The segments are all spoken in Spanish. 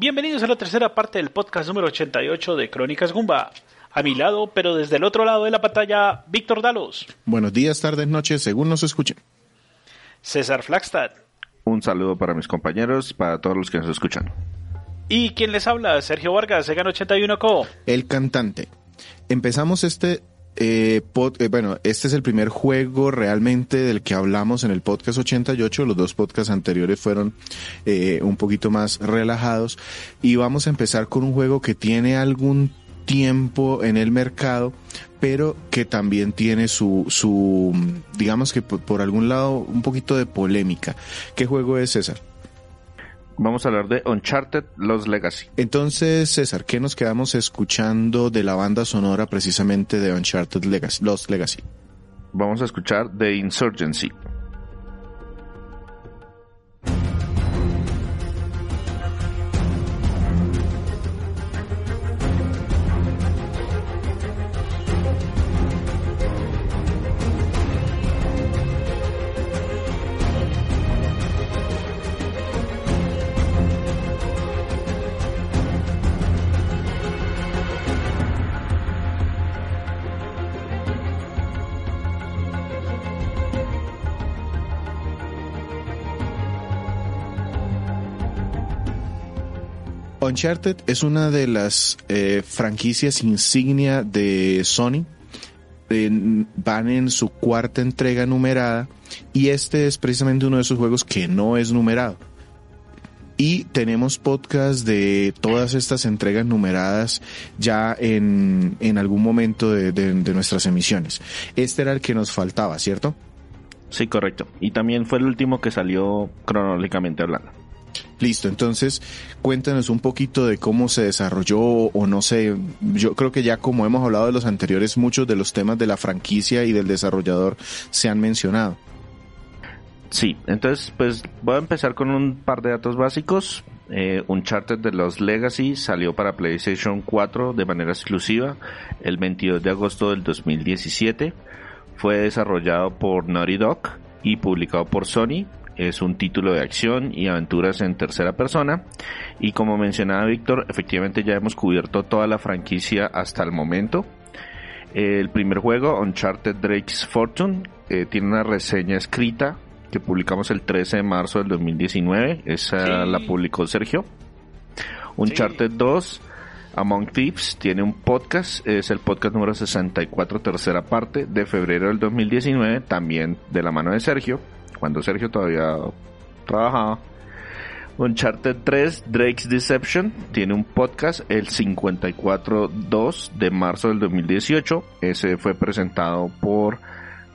Bienvenidos a la tercera parte del podcast número 88 de Crónicas Gumba. A mi lado, pero desde el otro lado de la pantalla, Víctor Dalos. Buenos días, tardes, noches, según nos escuchen. César Flagstad. Un saludo para mis compañeros, para todos los que nos escuchan. Y quien les habla, Sergio Vargas, Segan 81 Co. El cantante. Empezamos este eh, eh, bueno, este es el primer juego realmente del que hablamos en el podcast 88. Los dos podcasts anteriores fueron eh, un poquito más relajados. Y vamos a empezar con un juego que tiene algún tiempo en el mercado, pero que también tiene su, su digamos que por, por algún lado, un poquito de polémica. ¿Qué juego es César? Vamos a hablar de Uncharted Los Legacy. Entonces, César, ¿qué nos quedamos escuchando de la banda sonora precisamente de Uncharted Legacy, Los Legacy? Vamos a escuchar The Insurgency. Uncharted es una de las eh, franquicias insignia de Sony. van en su cuarta entrega numerada y este es precisamente uno de esos juegos que no es numerado. Y tenemos podcast de todas estas entregas numeradas ya en, en algún momento de, nuestras emisiones. Este era el que nos faltaba, ¿cierto? Sí, correcto. Y también fue el último que salió cronológicamente hablando. Listo, entonces cuéntanos un poquito de cómo se desarrolló o no sé, yo creo que ya como hemos hablado de los anteriores, muchos de los temas de la franquicia y del desarrollador se han mencionado. Sí, entonces pues voy a empezar con un par de datos básicos. Eh, Uncharted de los Legacy salió para PlayStation 4 de manera exclusiva el 22 de agosto del 2017. Fue desarrollado por Naughty Dog y publicado por Sony es un título de acción y aventuras en tercera persona. Y como mencionaba Víctor, efectivamente ya hemos cubierto toda la franquicia hasta el momento. El primer juego, Uncharted Drake's Fortune, eh, tiene una reseña escrita que publicamos el 13 de marzo del 2019. Esa sí. la publicó Sergio. Uncharted sí. 2, Among Thieves, tiene un podcast. Es el podcast número 64, tercera parte, de febrero del 2019, también de la mano de Sergio cuando Sergio todavía trabajaba. Uncharted 3, Drake's Deception, tiene un podcast, el 54.2 de marzo del 2018. Ese fue presentado por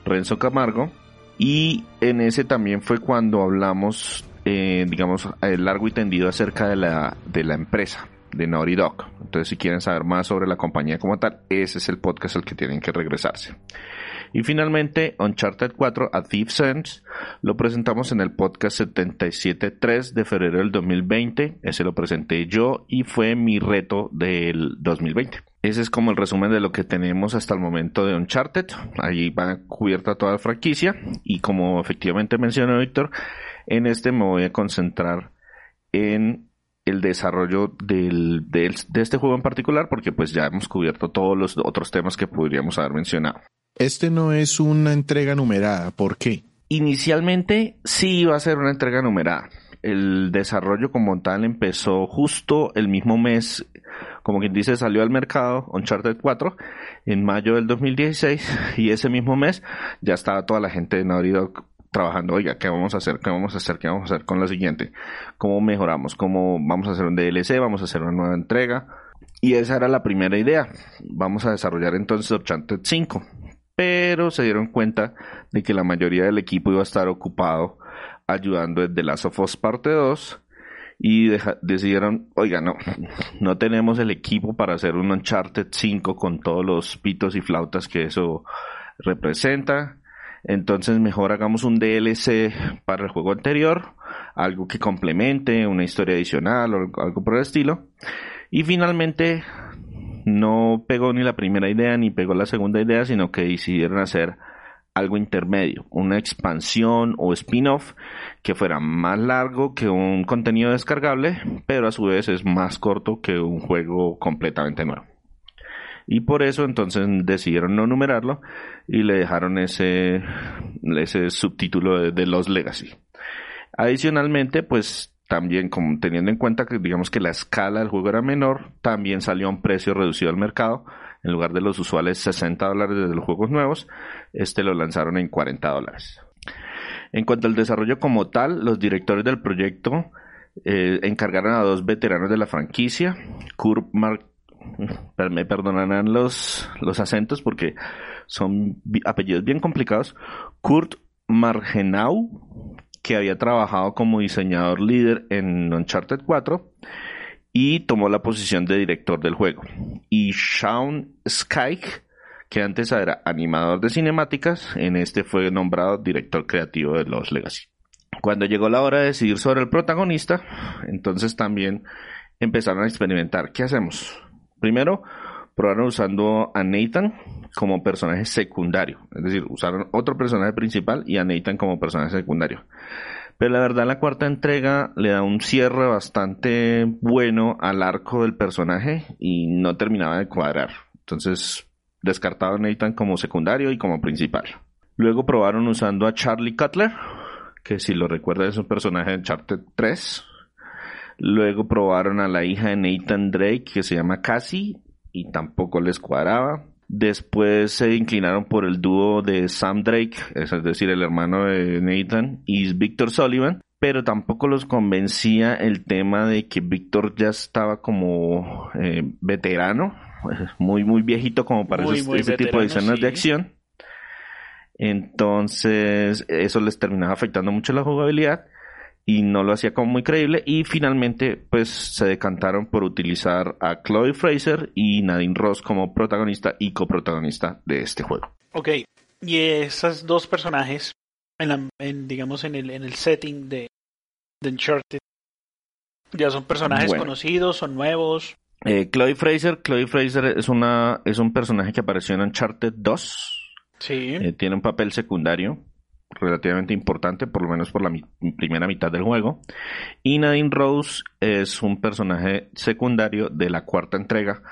Renzo Camargo. Y en ese también fue cuando hablamos, eh, digamos, largo y tendido acerca de la, de la empresa, de Naughty Dog. Entonces, si quieren saber más sobre la compañía como tal, ese es el podcast al que tienen que regresarse. Y finalmente, Uncharted 4 A Thief's Sense lo presentamos en el podcast 77.3 de febrero del 2020. Ese lo presenté yo y fue mi reto del 2020. Ese es como el resumen de lo que tenemos hasta el momento de Uncharted. Ahí va cubierta toda la franquicia. Y como efectivamente mencionó Víctor, en este me voy a concentrar en el desarrollo de este juego en particular porque pues ya hemos cubierto todos los otros temas que podríamos haber mencionado. Este no es una entrega numerada, ¿por qué? Inicialmente sí iba a ser una entrega numerada. El desarrollo como tal empezó justo el mismo mes, como quien dice, salió al mercado Uncharted 4 en mayo del 2016 y ese mismo mes ya estaba toda la gente de Naughty Dog trabajando, oiga, ¿qué vamos a hacer? ¿Qué vamos a hacer? ¿Qué vamos a hacer con la siguiente? ¿Cómo mejoramos? ¿Cómo vamos a hacer un DLC? ¿Vamos a hacer una nueva entrega? Y esa era la primera idea. Vamos a desarrollar entonces Uncharted 5 pero se dieron cuenta de que la mayoría del equipo iba a estar ocupado ayudando en The Last of Us Parte 2 y decidieron, oiga, no, no tenemos el equipo para hacer un Uncharted 5 con todos los pitos y flautas que eso representa. Entonces mejor hagamos un DLC para el juego anterior, algo que complemente, una historia adicional o algo por el estilo. Y finalmente no pegó ni la primera idea ni pegó la segunda idea, sino que decidieron hacer algo intermedio, una expansión o spin-off que fuera más largo que un contenido descargable, pero a su vez es más corto que un juego completamente nuevo. Y por eso entonces decidieron no numerarlo y le dejaron ese, ese subtítulo de, de Los Legacy. Adicionalmente, pues también teniendo en cuenta que digamos que la escala del juego era menor, también salió a un precio reducido al mercado. En lugar de los usuales 60 dólares de los juegos nuevos, este lo lanzaron en 40 dólares. En cuanto al desarrollo como tal, los directores del proyecto eh, encargaron a dos veteranos de la franquicia, Kurt Mark me perdonarán los, los acentos porque son apellidos bien complicados. Kurt Margenau, que había trabajado como diseñador líder en Uncharted 4 y tomó la posición de director del juego. Y Sean Skyke, que antes era animador de cinemáticas, en este fue nombrado director creativo de Los Legacy. Cuando llegó la hora de decidir sobre el protagonista, entonces también empezaron a experimentar. ¿Qué hacemos? Primero, probaron usando a Nathan como personaje secundario. Es decir, usaron otro personaje principal y a Nathan como personaje secundario. Pero la verdad la cuarta entrega le da un cierre bastante bueno al arco del personaje y no terminaba de cuadrar. Entonces descartado a Nathan como secundario y como principal. Luego probaron usando a Charlie Cutler, que si lo recuerda es un personaje de Uncharted 3. Luego probaron a la hija de Nathan Drake, que se llama Cassie, y tampoco les cuadraba. Después se inclinaron por el dúo de Sam Drake, es decir, el hermano de Nathan, y Victor Sullivan, pero tampoco los convencía el tema de que Victor ya estaba como eh, veterano, muy, muy viejito como para ese tipo de escenas de acción. Entonces, eso les terminaba afectando mucho la jugabilidad y no lo hacía como muy creíble y finalmente pues se decantaron por utilizar a Chloe Fraser y Nadine Ross como protagonista y coprotagonista de este juego. Ok, y esos dos personajes en, digamos en el, en el setting de, de Uncharted ya son personajes conocidos, son nuevos. Eh, Chloe Fraser, Chloe Fraser es una es un personaje que apareció en Uncharted 2. Sí. Eh, tiene un papel secundario relativamente importante, por lo menos por la primera mitad del juego. Y Nadine Rose es un personaje secundario de la cuarta entrega,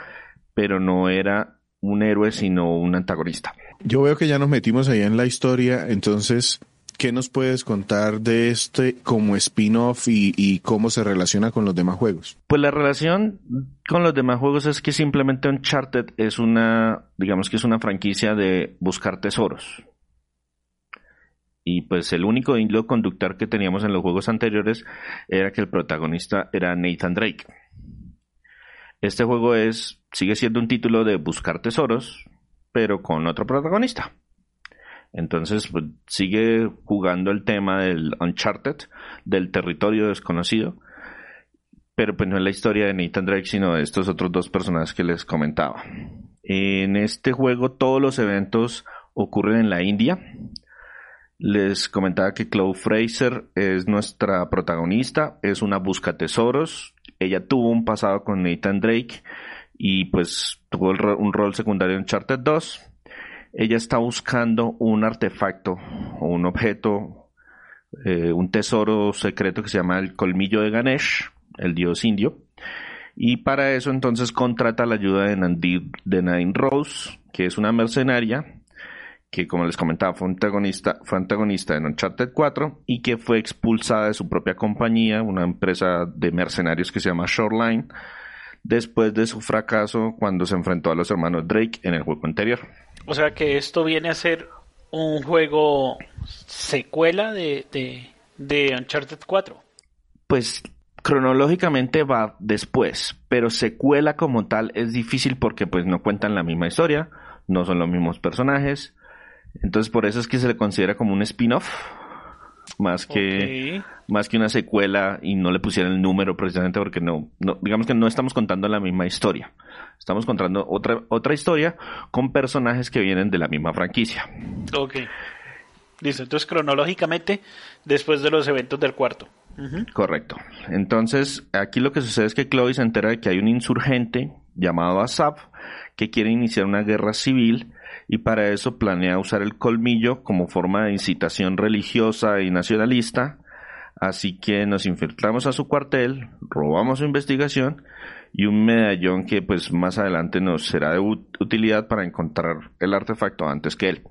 pero no era un héroe, sino un antagonista. Yo veo que ya nos metimos ahí en la historia, entonces, ¿qué nos puedes contar de este como spin-off y, y, cómo se relaciona con los demás juegos? Pues la relación con los demás juegos es que simplemente Uncharted es una, digamos que es una franquicia de buscar tesoros. Y pues el único hilo conductor que teníamos en los juegos anteriores era que el protagonista era Nathan Drake. Este juego es, sigue siendo un título de buscar tesoros, pero con otro protagonista. Entonces pues, sigue jugando el tema del Uncharted, del territorio desconocido, pero pues no es la historia de Nathan Drake, sino de estos otros dos personajes que les comentaba. En este juego todos los eventos ocurren en la India, les comentaba que Chloe Fraser es nuestra protagonista, es una busca tesoros. Ella tuvo un pasado con Nathan Drake y pues tuvo un rol secundario en Charter 2. Ella está buscando un artefacto o un objeto, eh, un tesoro secreto que se llama el colmillo de Ganesh, el dios indio. Y para eso entonces contrata la ayuda de, Nadine Rose, que es una mercenaria que como les comentaba fue antagonista, fue antagonista en Uncharted 4 y que fue expulsada de su propia compañía, una empresa de mercenarios que se llama Shoreline, después de su fracaso cuando se enfrentó a los hermanos Drake en el juego anterior. O sea que esto viene a ser un juego secuela de, de, de Uncharted 4. Pues cronológicamente va después, pero secuela como tal es difícil porque pues no cuentan la misma historia, no son los mismos personajes, entonces por eso es que se le considera como un spin-off. más que más que una secuela y no le pusieran el número precisamente porque no, no digamos que no estamos contando la misma historia. Estamos contando otra otra historia con personajes que vienen de la misma franquicia. Ok. Listo, entonces cronológicamente después de los eventos del cuarto. Correcto. Entonces, aquí lo que sucede es que Chloe se entera de que hay un insurgente llamado Asap que quiere iniciar una guerra civil y para eso planea usar el colmillo como forma de incitación religiosa y nacionalista. Así que nos infiltramos a su cuartel, robamos su investigación y un medallón que pues más adelante nos será de utilidad para encontrar el artefacto antes que él.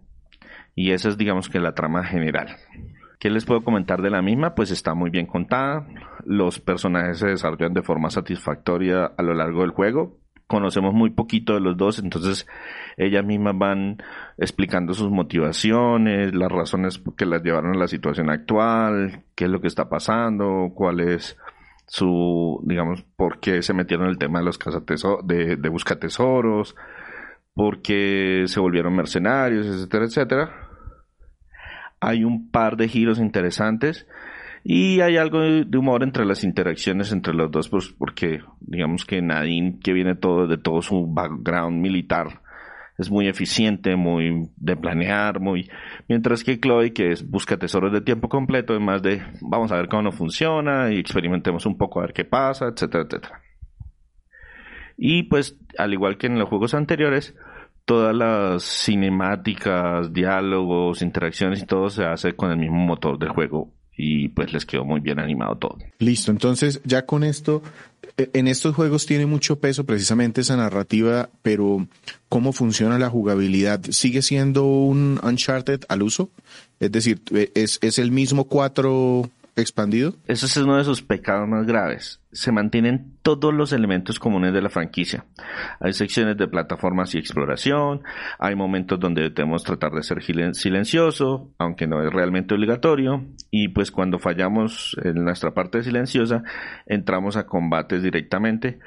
Y esa es digamos que la trama general. ¿Qué les puedo comentar de la misma? Pues está muy bien contada. Los personajes se desarrollan de forma satisfactoria a lo largo del juego. Conocemos muy poquito de los dos, entonces ellas mismas van explicando sus motivaciones, las razones que las llevaron a la situación actual, qué es lo que está pasando, cuál es su, digamos, por qué se metieron en el tema de los cazatesoros, de, de busca tesoros, por qué se volvieron mercenarios, etcétera, etcétera. Hay un par de giros interesantes y hay algo de humor entre las interacciones entre los dos, pues porque digamos que Nadine, que viene todo de todo su background militar, es muy eficiente, muy de planear, muy mientras que Chloe, que es busca tesoros de tiempo completo, es más de vamos a ver cómo no funciona y experimentemos un poco a ver qué pasa, etcétera, etcétera. Y pues, al igual que en los juegos anteriores, todas las cinemáticas, diálogos, interacciones y todo se hace con el mismo motor del juego y pues les quedó muy bien animado todo. Listo, entonces ya con esto, eh, en estos juegos tiene mucho peso precisamente esa narrativa, pero ¿cómo funciona la jugabilidad? ¿Sigue siendo un Uncharted al uso? Es decir, eh, ¿es, es el mismo 4 expandido? Ese es uno de sus pecados más graves se mantienen todos los elementos comunes de la franquicia. Hay secciones de plataformas y exploración, hay momentos donde debemos tratar de ser silencioso, aunque no es realmente obligatorio, y pues cuando fallamos en nuestra parte silenciosa, entramos a combates directamente,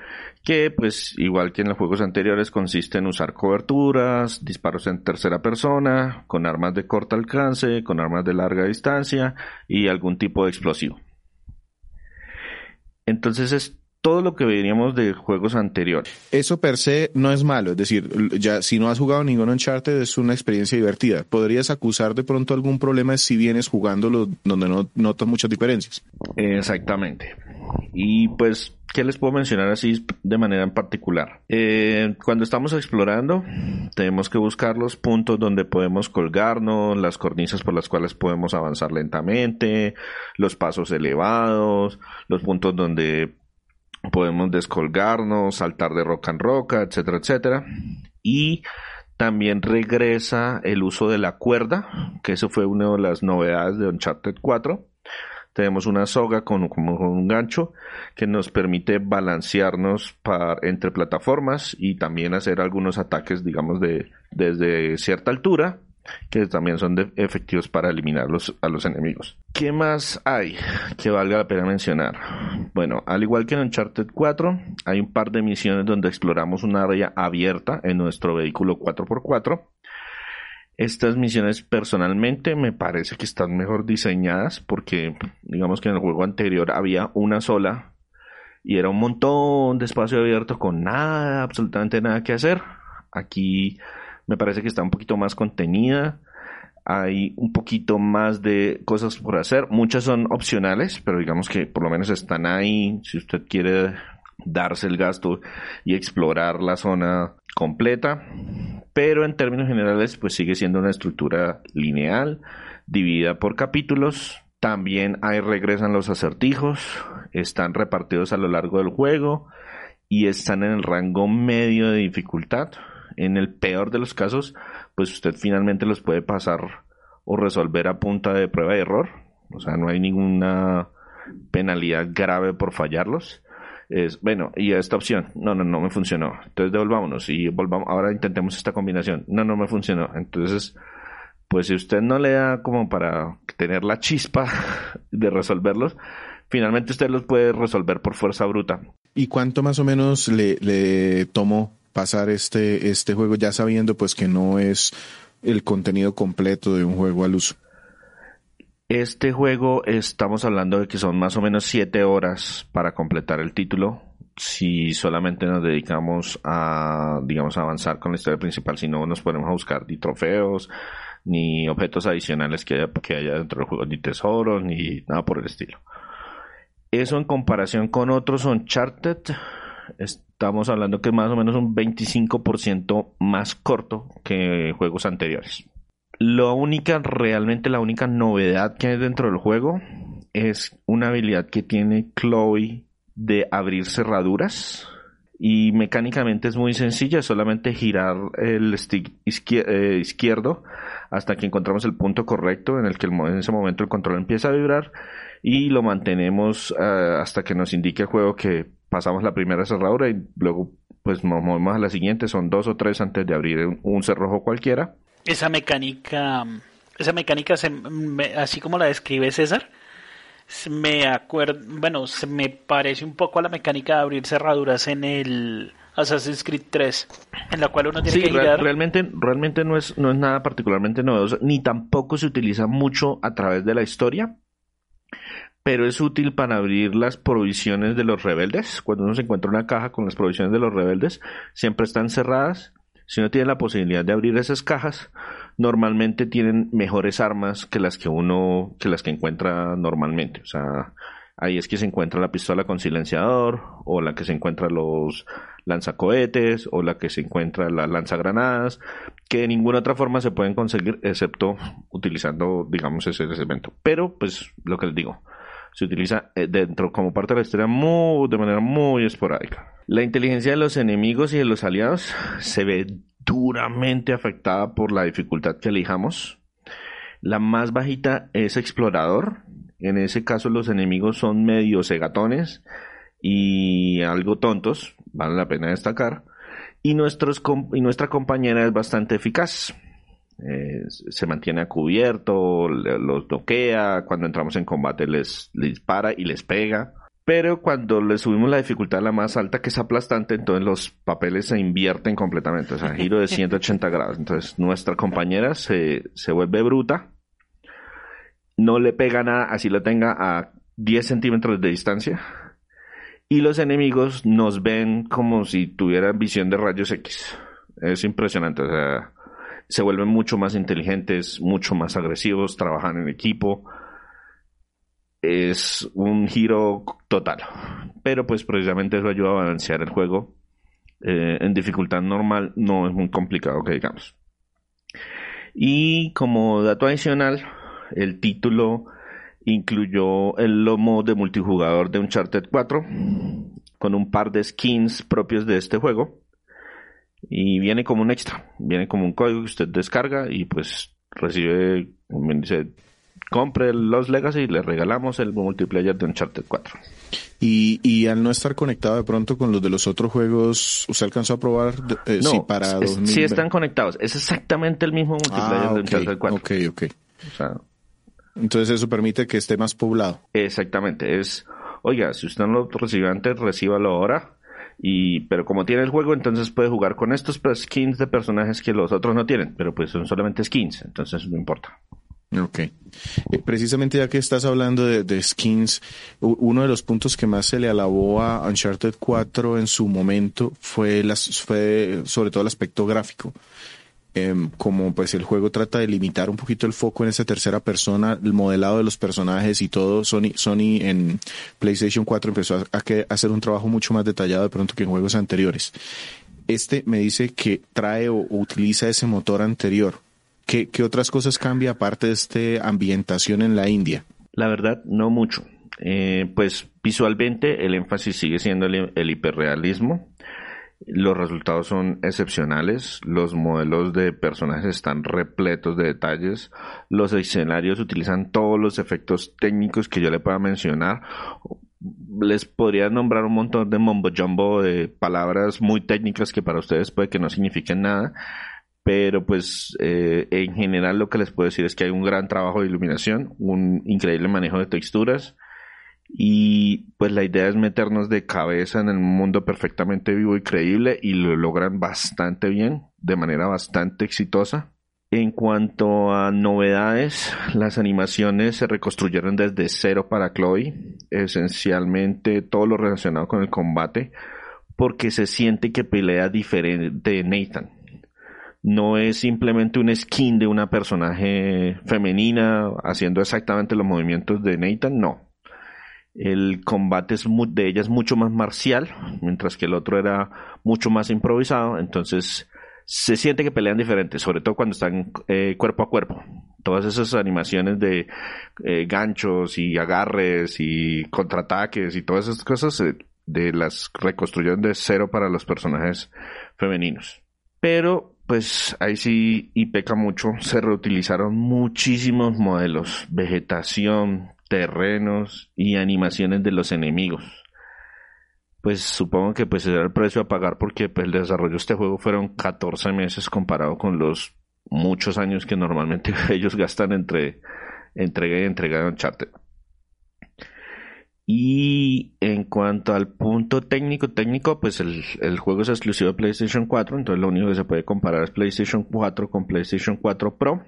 que pues igual que en los juegos anteriores consiste en usar coberturas, disparos en tercera persona, con armas de corto alcance, con armas de larga distancia y algún tipo de explosivo. Entonces es todo lo que veríamos de juegos anteriores. Eso per se no es malo, es decir, ya si no has jugado ningún Uncharted es una experiencia divertida. ¿Podrías acusar de pronto algún problema si vienes jugándolo donde no notas muchas diferencias? Exactamente. Y pues, ¿qué les puedo mencionar así de manera en particular? Eh, cuando estamos explorando, tenemos que buscar los puntos donde podemos colgarnos, las cornisas por las cuales podemos avanzar lentamente, los pasos elevados, los puntos donde podemos descolgarnos, saltar de roca en roca, etcétera, etcétera. Y también regresa el uso de la cuerda, que eso fue una de las novedades de Uncharted 4. Tenemos una soga con, un gancho que nos permite balancearnos entre plataformas y también hacer algunos ataques, digamos, de, desde cierta altura que también son efectivos para eliminar a los enemigos. ¿Qué más hay que valga la pena mencionar? Bueno, al igual que en Uncharted 4, hay un par de misiones donde exploramos un área abierta en nuestro vehículo 4x4. Estas misiones personalmente me parece que están mejor diseñadas porque digamos que en el juego anterior había una sola y era un montón de espacio abierto con nada, absolutamente nada que hacer. Aquí me parece que está un poquito más contenida. Hay un poquito más de cosas por hacer. Muchas son opcionales, pero digamos que por lo menos están ahí. Si usted quiere darse el gasto y explorar la zona completa. Pero en términos generales, pues sigue siendo una estructura lineal, dividida por capítulos. También ahí regresan los acertijos, están repartidos a lo largo del juego y están en el rango medio de dificultad. En el peor de los casos, pues usted finalmente los puede pasar o resolver a punta de prueba y error. O sea, no hay ninguna penalidad grave por fallarlos. Bueno, y esta opción, no, no, no me funcionó. Entonces devolvámonos y volvamos, ahora intentemos esta combinación. No, no me funcionó. Entonces, pues si usted no le da como para tener la chispa de resolverlos, finalmente usted los puede resolver por fuerza bruta. ¿Y cuánto más o menos le tomó pasar este, este juego ya sabiendo pues que no es el contenido completo de un juego al uso? Este juego estamos hablando de que son más o menos 7 horas para completar el título. Si solamente nos dedicamos a, digamos, avanzar con la historia principal, si no nos ponemos a buscar ni trofeos, ni objetos adicionales que haya, que haya dentro del juego, ni tesoros, ni nada por el estilo. Eso en comparación con otros Uncharted, estamos hablando que es más o menos un 25% más corto que juegos anteriores. La única, realmente la única novedad que hay dentro del juego es una habilidad que tiene Chloe de abrir cerraduras. Y mecánicamente es muy sencilla, es solamente girar el stick eh, izquierdo hasta que encontramos el punto correcto en el que en ese momento el control empieza a vibrar y lo mantenemos eh, hasta que nos indique el juego que pasamos la primera cerradura y luego pues nos movemos a la siguiente, son dos o tres antes de abrir un cerrojo cualquiera esa mecánica, esa mecánica, se, así como la describe César, me acuerdo, bueno, se me parece un poco a la mecánica de abrir cerraduras en el Assassin's Creed 3, en la cual uno tiene que girar. realmente, realmente no es, no es nada particularmente novedoso, ni tampoco se utiliza mucho a través de la historia, pero es útil para abrir las provisiones de los rebeldes. Cuando uno se encuentra una caja con las provisiones de los rebeldes, siempre están cerradas si uno tiene la posibilidad de abrir esas cajas, normalmente tienen mejores armas que las que uno, que las que encuentra normalmente. O sea, ahí es que se encuentra la pistola con silenciador, o la que se encuentra los lanzacohetes, o la que se encuentra la lanzagranadas, que de ninguna otra forma se pueden conseguir excepto utilizando, digamos, ese elemento. Pero, pues, lo que les digo, se utiliza eh, dentro como parte de la historia muy, de manera muy esporádica. La inteligencia de los enemigos y de los aliados se ve duramente afectada por la dificultad que elijamos. La más bajita es explorador. En ese caso los enemigos son medio cegatones y algo tontos, vale la pena destacar. Y, nuestros, y nuestra compañera es bastante eficaz. Eh, se mantiene a cubierto, los toquea, cuando entramos en combate les dispara y les pega. Pero cuando le subimos la dificultad a la más alta, que es aplastante, entonces los papeles se invierten completamente. O sea, giro de 180 grados. Entonces nuestra compañera se, se vuelve bruta. No le pega nada, así lo tenga a 10 centímetros de distancia. Y los enemigos nos ven como si tuvieran visión de rayos X. Es impresionante. O sea, se vuelven mucho más inteligentes, mucho más agresivos, trabajan en equipo es un giro total. Pero pues precisamente eso ayuda a balancear el juego. Eh, en dificultad normal no es muy complicado que digamos. Y como dato adicional, el título incluyó el lomo de multijugador de Uncharted 4 con un par de skins propios de este juego. Y viene como un extra, viene como un código que usted descarga y pues recibe, dice, compre los Legacy y le regalamos el multiplayer de Uncharted 4. Y, y al no estar conectado de pronto con los de los otros juegos, ¿usted alcanzó a probar eh, no, para Sí están conectados. Es exactamente el mismo multiplayer ah, de Uncharted 4. Ok, ok. entonces eso permite que esté más poblado. Exactamente. Es, oiga, si usted no lo recibió antes, recíbalo ahora. Y, pero como tiene el juego, entonces puede jugar con estos skins de personajes que los otros no tienen. Pero pues son solamente skins, entonces no importa. Ok. Eh, precisamente ya que estás hablando de, skins, uno de los puntos que más se le alabó a Uncharted 4 en su momento fue, las, fue sobre todo el aspecto gráfico. Em, como pues el juego trata de limitar un poquito el foco en esa tercera persona, el modelado de los personajes y todo, Sony, Sony en PlayStation 4 empezó a, a hacer un trabajo mucho más detallado de pronto que en juegos anteriores. Este me dice que trae o utiliza ese motor anterior ¿Qué, otras cosas cambia aparte de esta ambientación en la India? La verdad, no mucho. Eh, pues visualmente el énfasis sigue siendo el, hiperrealismo. Los resultados son excepcionales, los modelos de personajes están repletos de detalles, los escenarios utilizan todos los efectos técnicos que yo le pueda mencionar. Les podría nombrar un montón de mombo jumbo de palabras muy técnicas que para ustedes puede que no signifiquen nada, pero pues eh, en general lo que les puedo decir es que hay un gran trabajo de iluminación, un increíble manejo de texturas y pues la idea es meternos de cabeza en el mundo perfectamente vivo y creíble y lo logran bastante bien, de manera bastante exitosa. En cuanto a novedades, las animaciones se reconstruyeron desde cero para Chloe, esencialmente todo lo relacionado con el combate, porque se siente que pelea diferente de Nathan. No es simplemente un skin de una personaje femenina haciendo exactamente los movimientos de Nathan, no. El combate es de ella es mucho más marcial, mientras que el otro era mucho más improvisado, entonces se siente que pelean diferente, sobre todo cuando están eh, cuerpo a cuerpo. Todas esas animaciones de eh, ganchos y agarres y contraataques y todas esas cosas eh, de las reconstruyeron de cero para los personajes femeninos. Pero pues ahí sí y peca mucho, se reutilizaron muchísimos modelos, vegetación, terrenos y animaciones de los enemigos pues supongo que pues era el precio a pagar porque pues, el desarrollo de este juego fueron 14 meses comparado con los muchos años que normalmente ellos gastan entre entrega y entrega de Uncharted. Y en cuanto al punto técnico, técnico, pues el, el, juego es exclusivo de PlayStation 4, entonces lo único que se puede comparar es PlayStation 4 con PlayStation 4 Pro.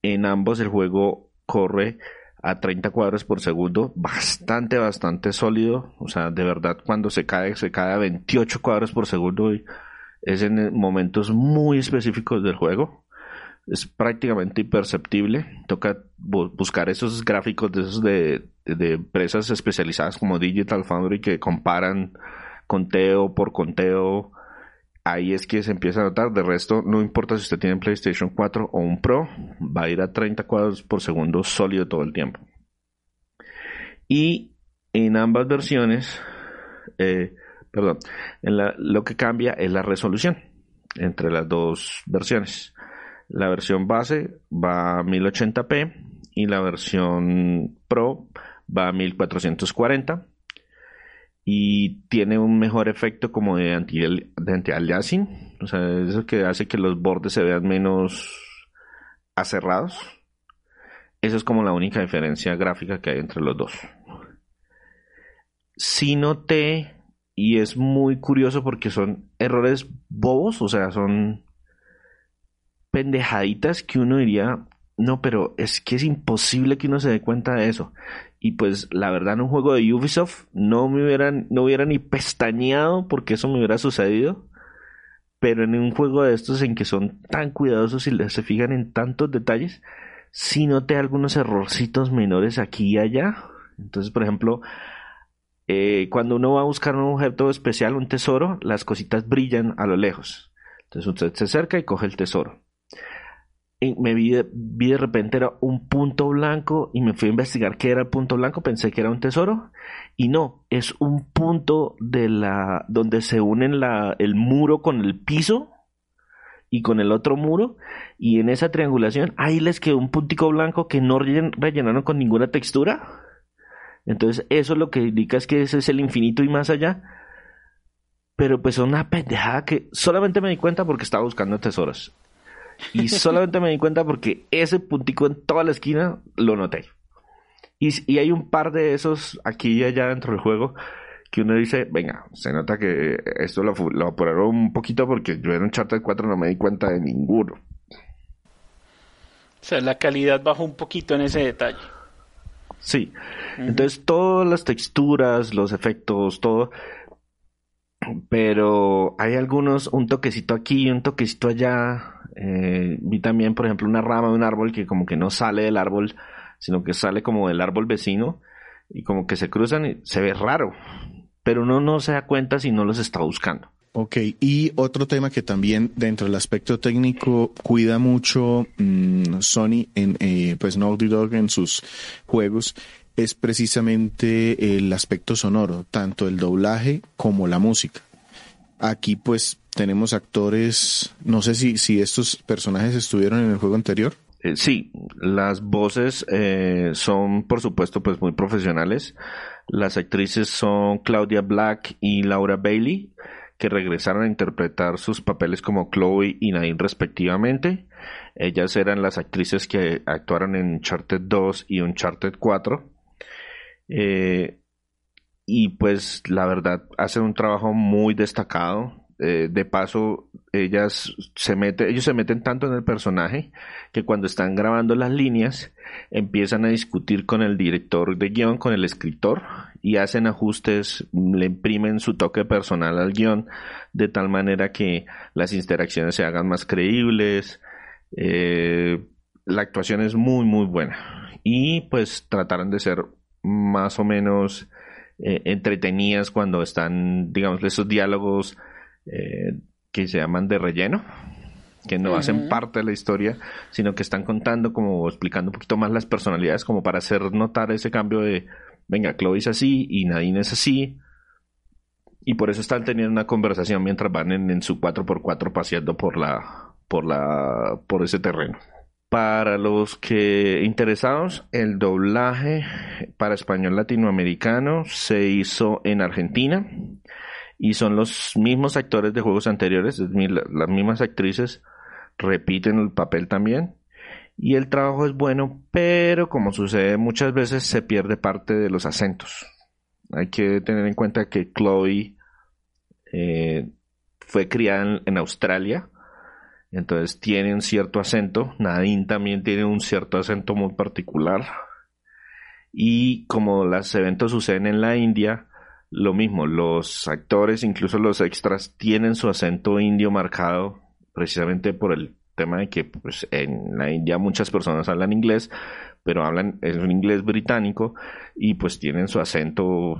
En ambos el juego corre a 30 cuadros por segundo, bastante, bastante sólido. O sea, de verdad, cuando se cae, se cae a 28 cuadros por segundo es en momentos muy específicos del juego. Es prácticamente imperceptible. Toca buscar esos gráficos de esos de empresas especializadas como Digital Foundry que comparan conteo por conteo ahí es que se empieza a notar. De resto, no importa si usted tiene PlayStation 4 o un Pro, va a ir a 30 cuadros por segundo sólido todo el tiempo. Y en ambas versiones, eh, perdón, lo que cambia es la resolución entre las dos versiones. La versión base va a 1080p y la versión Pro va a 1440 y tiene un mejor efecto como de anti, de anti-aliasing, o sea, eso que hace que los bordes se vean menos aserrados. Esa es como la única diferencia gráfica que hay entre los dos. Si noté, y es muy curioso porque son errores bobos, o sea, son pendejaditas que uno diría, no, pero es que es imposible que uno se dé cuenta de eso. Y pues la verdad en un juego de Ubisoft no me hubieran, no hubiera ni pestañeado porque eso me hubiera sucedido. Pero en un juego de estos en que son tan cuidadosos y se fijan en tantos detalles, sí noté algunos errorcitos menores aquí y allá. Entonces, por ejemplo, eh, cuando uno va a buscar un objeto especial, un tesoro, las cositas brillan a lo lejos. Entonces usted se acerca y coge el tesoro me vi de, repente era un punto blanco y me fui a investigar qué era el punto blanco, pensé que era un tesoro y no, es un punto de la donde se unen la, el muro con el piso y con el otro muro y en esa triangulación ahí les quedó un puntico blanco que no rellenaron con ninguna textura. Entonces eso lo que indica es que ese es el infinito y más allá. Pero pues una pendejada que solamente me di cuenta porque estaba buscando tesoros. Y solamente me di cuenta porque ese puntico en toda la esquina lo noté. Y, hay un par de esos aquí y allá dentro del juego que uno dice, venga, se nota que esto lo, lo apuraron un poquito porque yo en un Charter 4 no me di cuenta de ninguno. O sea, la calidad bajó un poquito en ese detalle. Sí. Entonces, todas las texturas, los efectos, todo. Pero hay algunos, un toquecito aquí, un toquecito allá. Eh, vi también, por ejemplo, una rama de un árbol que como que no sale del árbol, sino que sale como del árbol vecino y como que se cruzan y se ve raro, pero uno no se da cuenta si no los está buscando. Ok, y otro tema que también dentro del aspecto técnico cuida mucho mm, Sony en eh, pues Naughty Dog en sus juegos es precisamente el aspecto sonoro, tanto el doblaje como la música. Aquí pues tenemos actores, no sé si, si estos personajes estuvieron en el juego anterior. Eh, sí, las voces eh, son por supuesto pues muy profesionales. Las actrices son Claudia Black y Laura Bailey, que regresaron a interpretar sus papeles como Chloe y Nadine respectivamente. Ellas eran las actrices que actuaron en Uncharted 2 y Uncharted 4. Eh, y pues la verdad hacen un trabajo muy destacado eh, de paso, ellas se mete, ellos se meten tanto en el personaje que cuando están grabando las líneas empiezan a discutir con el director de guion, con el escritor y hacen ajustes, le imprimen su toque personal al guion de tal manera que las interacciones se hagan más creíbles. Eh, la actuación es muy muy buena y pues trataron de ser más o menos eh, entretenidas cuando están, digamos, esos diálogos eh, que se llaman de relleno, que no hacen parte de la historia, sino que están contando como explicando un poquito más las personalidades como para hacer notar ese cambio de, venga, Chloe es así y Nadine es así. Y por eso están teniendo una conversación mientras van en, en su 4x4 paseando por la, por la, por ese terreno. Para los que interesados, el doblaje para español latinoamericano se hizo en Argentina y son los mismos actores de juegos anteriores, las mismas actrices repiten el papel también y el trabajo es bueno, pero como sucede muchas veces se pierde parte de los acentos. Hay que tener en cuenta que Chloe eh, fue criada en Australia, entonces tiene un cierto acento. Nadine también tiene un cierto acento muy particular. Y como los eventos suceden en la India, lo mismo, los actores, incluso los extras, tienen su acento indio marcado precisamente por el tema de que pues, en la India muchas personas hablan inglés, pero hablan es un inglés británico y pues tienen su acento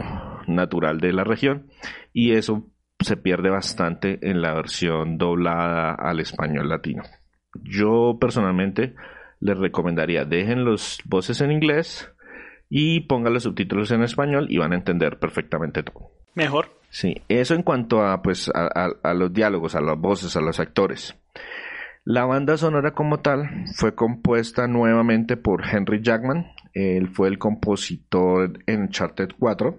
natural de la región y eso se pierde bastante en la versión doblada al español latino. Yo personalmente les recomendaría dejen los voces en inglés y pongan los subtítulos en español y van a entender perfectamente todo. Mejor. Sí, eso en cuanto a pues a, los diálogos, a las voces, a los actores. La banda sonora como tal fue compuesta nuevamente por Henry Jackman. Él fue el compositor en Uncharted 4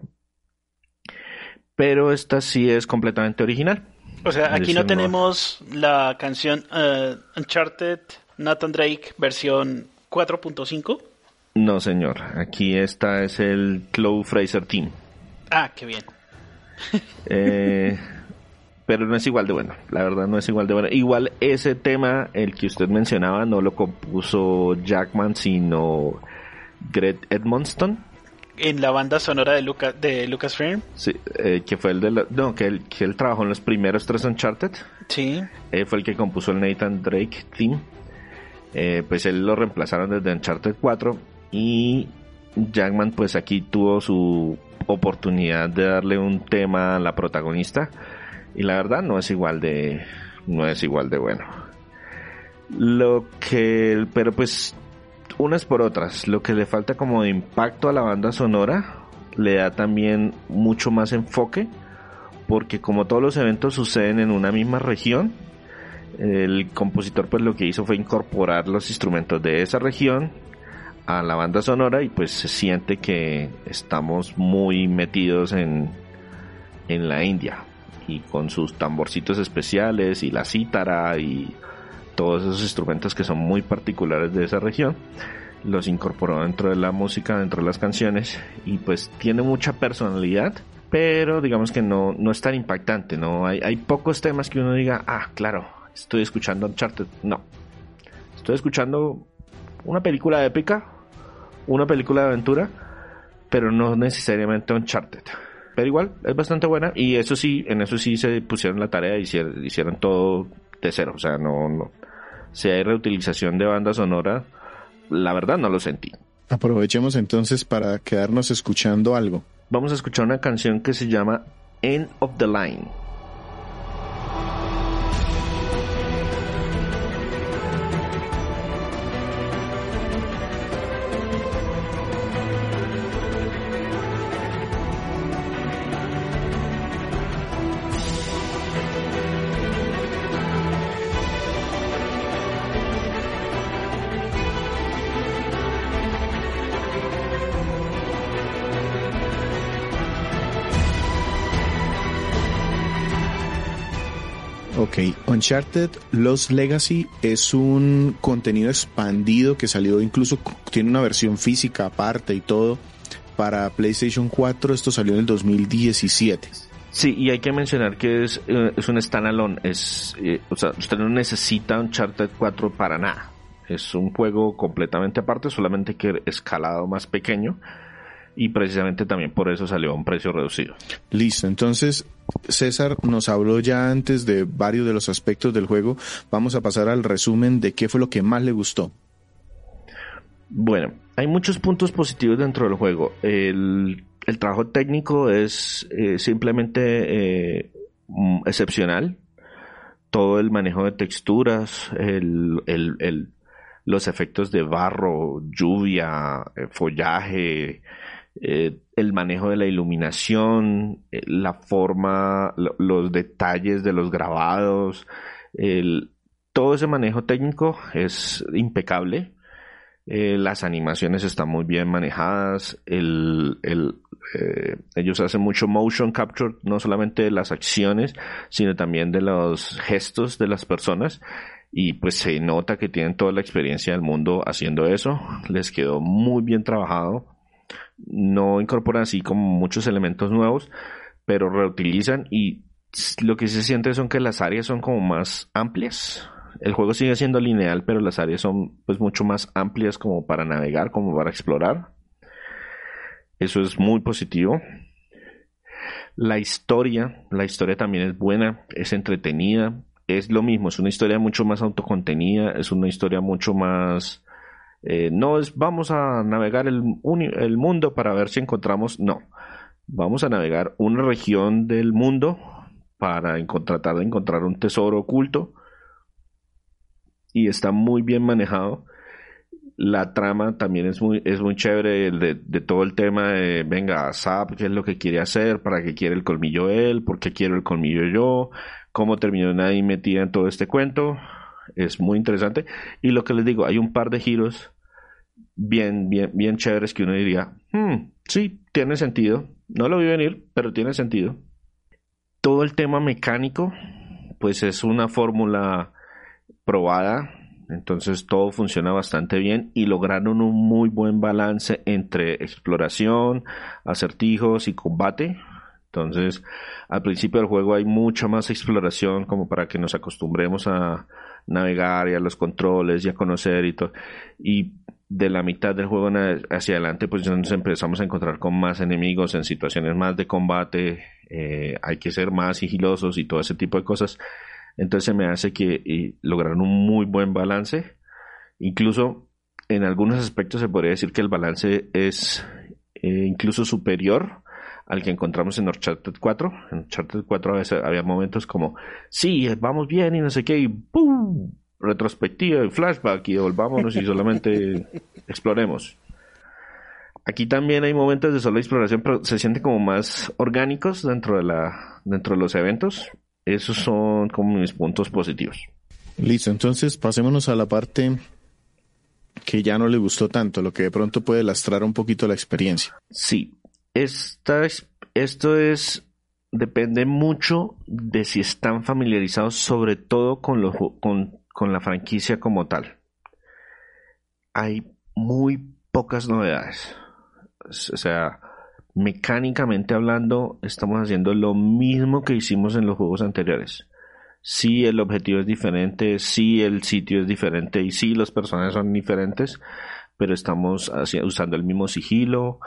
pero esta sí es completamente original. O sea, aquí no tenemos la canción uh, Uncharted Nathan Drake versión 4.5. No, señor. Aquí esta es el Chloe Fraser Team. Ah, qué bien. Eh, pero no es igual de bueno. La verdad no es igual de bueno. Igual ese tema, el que usted mencionaba, no lo compuso Jackman, sino Greg Edmonston en la banda sonora de, Luca, de Lucasfilm. Sí, eh, que fue el de no, que él, que él trabajó en los primeros tres Uncharted. Sí. Eh, fue el que compuso el Nathan Drake theme. Eh, pues él lo reemplazaron desde Uncharted 4 y Jackman pues aquí tuvo su oportunidad de darle un tema a la protagonista y la verdad no es igual de no es igual de bueno. Lo que pero pues unas por otras. Lo que le falta como de impacto a la banda sonora le da también mucho más enfoque porque como todos los eventos suceden en una misma región, el compositor pues lo que hizo fue incorporar los instrumentos de esa región a la banda sonora y pues se siente que estamos muy metidos en, en la India y con sus tamborcitos especiales y la cítara y todos esos instrumentos que son muy particulares de esa región los incorporó dentro de la música, dentro de las canciones y pues tiene mucha personalidad, pero digamos que no, no es tan impactante, ¿no? Hay, hay pocos temas que uno diga, ah, claro, estoy escuchando Uncharted. No, estoy escuchando una película épica, una película de aventura, pero no necesariamente Uncharted. Pero igual, es bastante buena y eso sí, en eso sí se pusieron la tarea y hicieron, hicieron todo de cero, o sea, no, no si hay reutilización de banda sonora, la verdad no lo sentí. Aprovechemos entonces para quedarnos escuchando algo. Vamos a escuchar una canción que se llama End of the Line. Uncharted Lost Legacy es un contenido expandido que salió incluso, tiene una versión física aparte y todo para PlayStation 4, esto salió en el 2017. Sí, y hay que mencionar que es, eh, es un standalone. Es, eh, o sea, usted no necesita un Charter 4 para nada. Es un juego completamente aparte, solamente que escalado más pequeño. Y precisamente también por eso salió a un precio reducido. Listo, entonces César nos habló ya antes de varios de los aspectos del juego. Vamos a pasar al resumen de qué fue lo que más le gustó. Bueno, hay muchos puntos positivos dentro del juego. El, trabajo técnico es eh, simplemente eh, mm, excepcional. Todo el manejo de texturas, el, los efectos de barro, lluvia, eh, el manejo de la iluminación, la forma, los detalles de los grabados, todo ese manejo técnico es impecable. Eh, las animaciones están muy bien manejadas. El, eh, ellos hacen mucho motion capture, no solamente de las acciones, sino también de los gestos de las personas. Y pues se nota que tienen toda la experiencia del mundo haciendo eso. Les quedó muy bien trabajado. No incorporan así como muchos elementos nuevos, pero reutilizan y lo que se siente son que las áreas son como más amplias el juego sigue siendo lineal, pero las áreas son pues mucho más amplias como para navegar, como para explorar. Eso es muy positivo. La historia, la historia también es buena, es entretenida, es lo mismo, es una historia mucho más autocontenida, es una historia mucho más... Eh, no es vamos a navegar el, el mundo para ver si encontramos, no, vamos a navegar una región del mundo para tratar de encontrar un tesoro oculto. Y está muy bien manejado. La trama también es muy, es muy chévere de, todo el tema de, venga, Zap, qué es lo que quiere hacer, para qué quiere el colmillo él, por qué quiero el colmillo yo, cómo terminó nadie metida en todo este cuento. Es muy interesante. Y lo que les digo, hay un par de giros bien, bien, bien chéveres que uno diría, hmm, sí, tiene sentido. No lo vi venir, pero tiene sentido. Todo el tema mecánico, pues es una fórmula probada, entonces todo funciona bastante bien y lograron un muy buen balance entre exploración, acertijos y combate. Entonces, al principio del juego hay mucha más exploración como para que nos acostumbremos a navegar y a los controles y a conocer y todo. Y de la mitad del juego hacia adelante, pues nos empezamos a encontrar con más enemigos en situaciones más de combate. Eh, hay que ser más sigilosos y todo ese tipo de cosas. Entonces me hace que lograron un muy buen balance. Incluso en algunos aspectos se podría decir que el balance es eh, incluso superior al que encontramos en Uncharted 4. En Uncharted 4 a veces había momentos como, sí, vamos bien y no sé qué, y ¡pum! Retrospectiva y flashback y volvámonos y solamente exploremos. Aquí también hay momentos de solo exploración, pero se sienten como más orgánicos dentro de, la, dentro de los eventos. Esos son como mis puntos positivos. Listo, entonces pasémonos a la parte que ya no le gustó tanto, lo que de pronto puede lastrar un poquito la experiencia. Sí, esto es, depende mucho de si están familiarizados sobre todo con, lo, con, la franquicia como tal. Hay muy pocas novedades. O sea, mecánicamente hablando, estamos haciendo lo mismo que hicimos en los juegos anteriores. Sí, el objetivo es diferente, sí, el sitio es diferente y sí, los personajes son diferentes, pero estamos usando el mismo sigilo,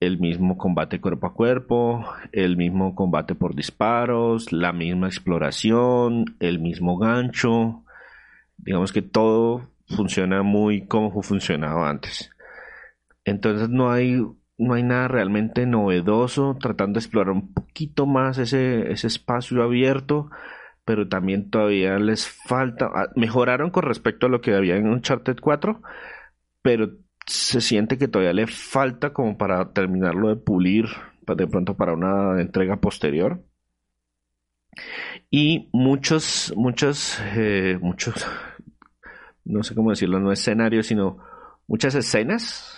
el mismo combate cuerpo a cuerpo, el mismo combate por disparos, la misma exploración, el mismo gancho. Digamos que todo funciona muy como funcionaba antes. Entonces no hay no hay nada realmente novedoso, tratando de explorar un poquito más ese, ese espacio abierto, pero también todavía les falta, ah, mejoraron con respecto a lo que había en Uncharted 4, pero se siente que todavía le falta como para terminarlo de pulir de pronto para una entrega posterior. Y muchos, muchos, eh, muchos, no sé cómo decirlo, no escenarios, sino muchas escenas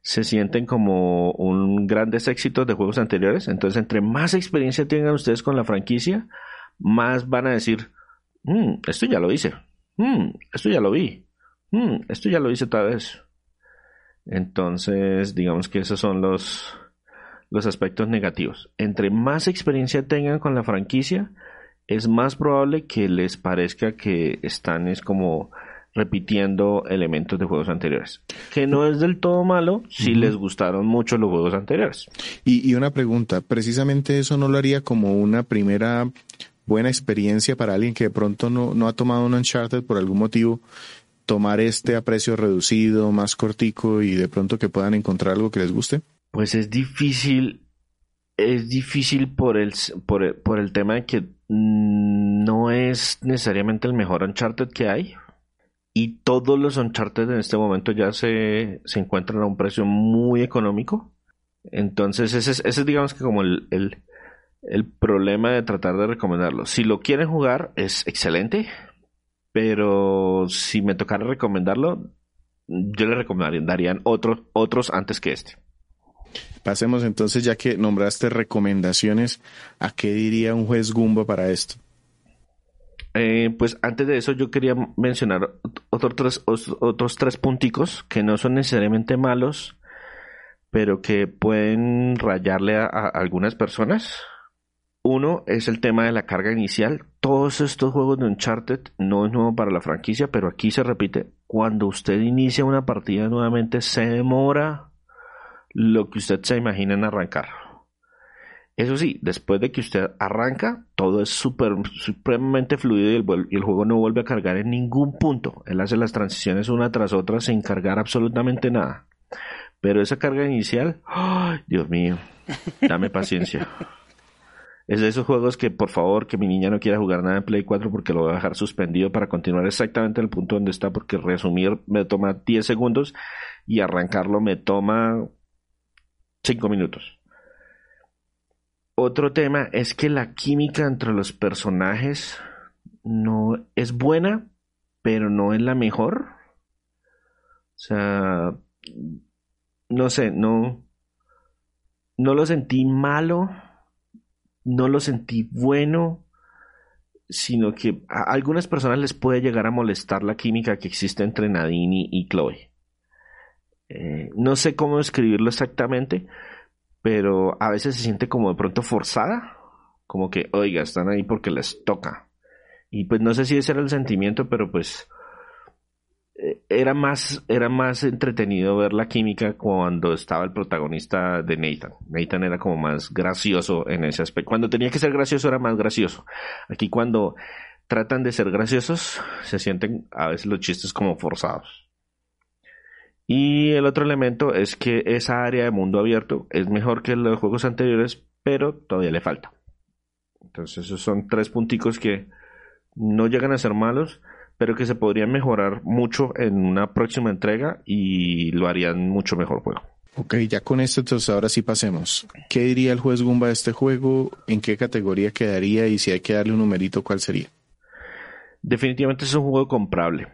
se sienten como un grandes éxitos de juegos anteriores. Entonces, entre más experiencia tengan ustedes con la franquicia, más van a decir, mm, esto ya lo hice, mm, esto ya lo vi, mm, esto ya lo hice otra vez. Entonces, digamos que esos son los, los aspectos negativos. Entre más experiencia tengan con la franquicia, es más probable que les parezca que están es como repitiendo elementos de juegos anteriores. Que no es del todo malo si les gustaron mucho los juegos anteriores. Y, y, una pregunta, precisamente eso no lo haría como una primera buena experiencia para alguien que de pronto no, no ha tomado un Uncharted por algún motivo, tomar este a precio reducido, más cortico y de pronto que puedan encontrar algo que les guste? Pues es difícil, es difícil por el, por el, por el tema de que no es necesariamente el mejor Uncharted que hay. Y todos los Uncharted en este momento ya se, se encuentran a un precio muy económico. Entonces ese es, ese es digamos que como el, el, el problema de tratar de recomendarlo. Si lo quieren jugar es excelente, pero si me tocara recomendarlo, yo le recomendarían otros, otros antes que este. Pasemos entonces, ya que nombraste recomendaciones, ¿a qué diría un juez Gumba para esto? Eh, pues antes de eso yo quería mencionar otros tres, otros tres punticos que no son necesariamente malos, pero que pueden rayarle a, a algunas personas. Uno es el tema de la carga inicial. Todos estos juegos de Uncharted no es nuevo para la franquicia, pero aquí se repite. Cuando usted inicia una partida nuevamente, se demora lo que usted se imagina en arrancar. Eso sí, después de que usted arranca, todo es super, supremamente fluido y el, juego no vuelve a cargar en ningún punto. Él hace las transiciones una tras otra sin cargar absolutamente nada. Pero esa carga inicial, ¡oh, Dios mío, dame paciencia. Es de esos juegos que, por favor, que mi niña no quiera jugar nada en Play 4 porque lo voy a dejar suspendido para continuar exactamente en el punto donde está, porque resumir me toma 10 segundos y arrancarlo me toma 5 minutos. Otro tema es que la química entre los personajes no es buena, pero no es la mejor. O sea, no sé, no, no lo sentí malo, no lo sentí bueno, sino que a algunas personas les puede llegar a molestar la química que existe entre Nadine y Chloe. Eh, no sé cómo escribirlo exactamente, pero a veces se siente como de pronto forzada, como que, oiga, están ahí porque les toca. Y pues no sé si ese era el sentimiento, pero pues era más, era más entretenido ver la química cuando estaba el protagonista de Nathan. Nathan era como más gracioso en ese aspecto. Cuando tenía que ser gracioso era más gracioso. Aquí cuando tratan de ser graciosos, se sienten a veces los chistes como forzados. Y el otro elemento es que esa área de mundo abierto es mejor que los juegos anteriores, pero todavía le falta. Entonces esos son tres punticos que no llegan a ser malos, pero que se podrían mejorar mucho en una próxima entrega y lo harían mucho mejor juego. Ok, ya con esto entonces ahora sí pasemos. ¿Qué diría el juez Gumba de este juego? ¿En qué categoría quedaría? Y si hay que darle un numerito, ¿cuál sería? Definitivamente es un juego comprable.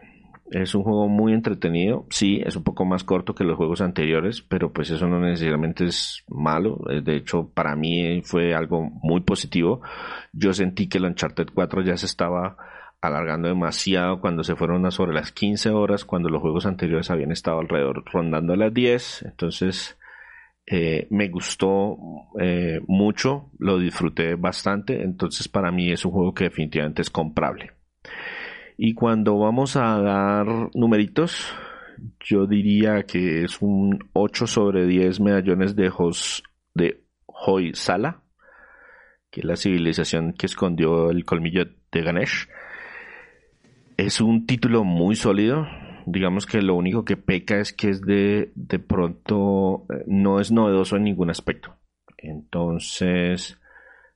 Es un juego muy entretenido. Sí, es un poco más corto que los juegos anteriores, pero pues eso no necesariamente es malo. Eh, de hecho, para mí fue algo muy positivo. Yo sentí que el Uncharted 4 ya se estaba alargando demasiado cuando se fueron a sobre las 15 horas, cuando los juegos anteriores habían estado alrededor rondando las 10. Entonces, eh, me gustó eh, mucho, lo disfruté bastante. Entonces, para mí es un juego que definitivamente es comprable. Y cuando vamos a dar numeritos, yo diría que es un 8 sobre 10 medallones de, de Hoysala, que es la civilización que escondió el colmillo de Ganesh. Es un título muy sólido. Digamos que lo único que peca es que es de, de pronto eh, no es novedoso en ningún aspecto. Entonces,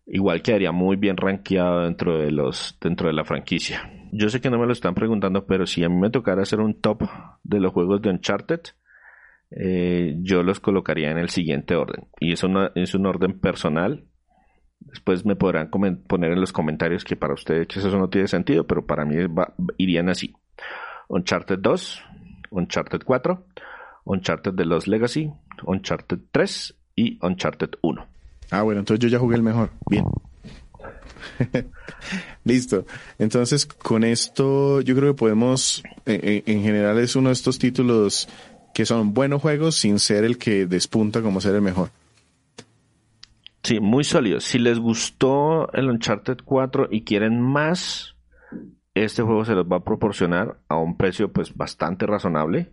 igual quedaría muy bien rankeado dentro de los dentro de la franquicia. Yo sé que no me lo están preguntando, pero si a mí me tocara hacer un top de los juegos de Uncharted, eh, yo los colocaría en el siguiente orden. Y es, es un orden personal. Después me podrán poner en los comentarios que para ustedes eso no tiene sentido, pero para mí irían así. Uncharted 2, Uncharted 4, Uncharted de los Legacy, Uncharted 3 y Uncharted 1. Ah, bueno, entonces yo ya jugué el mejor. Bien. Listo. Entonces, con esto yo creo que podemos, en, en, general es uno de estos títulos que son buenos juegos sin ser el que despunta como ser el mejor. Sí, muy sólido. Si les gustó el Uncharted 4 y quieren más, este juego se los va a proporcionar a un precio pues bastante razonable.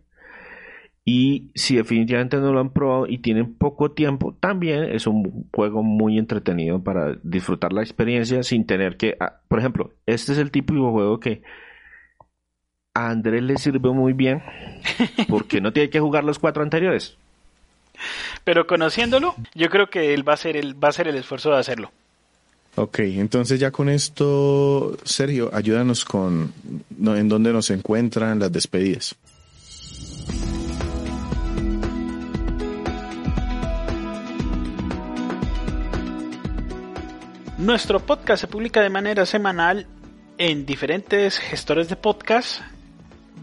Y si definitivamente no lo han probado y tienen poco tiempo, también es un juego muy entretenido para disfrutar la experiencia sin tener que... ah, por ejemplo, este es el típico juego que a Andrés le sirve muy bien porque no tiene que jugar los cuatro anteriores. Pero conociéndolo, yo creo que él va a hacer el, va a hacer el esfuerzo de hacerlo. Ok, entonces ya con esto, Sergio, ayúdanos con no, en dónde nos encuentran las despedidas. Nuestro podcast se publica de manera semanal en diferentes gestores de podcast,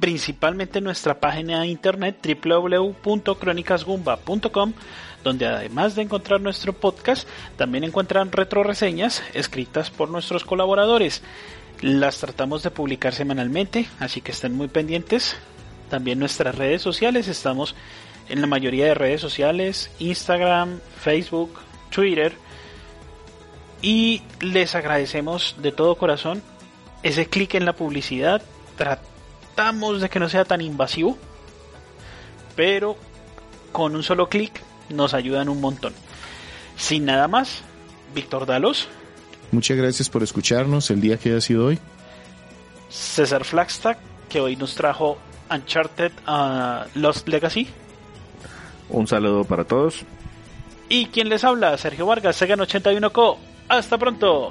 principalmente en nuestra página de internet www.cronicasgumba.com, donde además de encontrar nuestro podcast, también encuentran retroreseñas escritas por nuestros colaboradores. Las tratamos de publicar semanalmente, así que estén muy pendientes. También nuestras redes sociales, estamos en la mayoría de redes sociales, Instagram, Facebook, Twitter, y les agradecemos de todo corazón ese clic en la publicidad. Tratamos de que no sea tan invasivo, pero con un solo clic nos ayudan un montón. Sin nada más, Víctor Dalos, Muchas gracias por escucharnos el día que ha sido hoy. César Flagstaff, que hoy nos trajo Uncharted uh, Lost Legacy, Un saludo para todos. y quien les habla, Sergio Vargas, Segan81Co. Hasta pronto.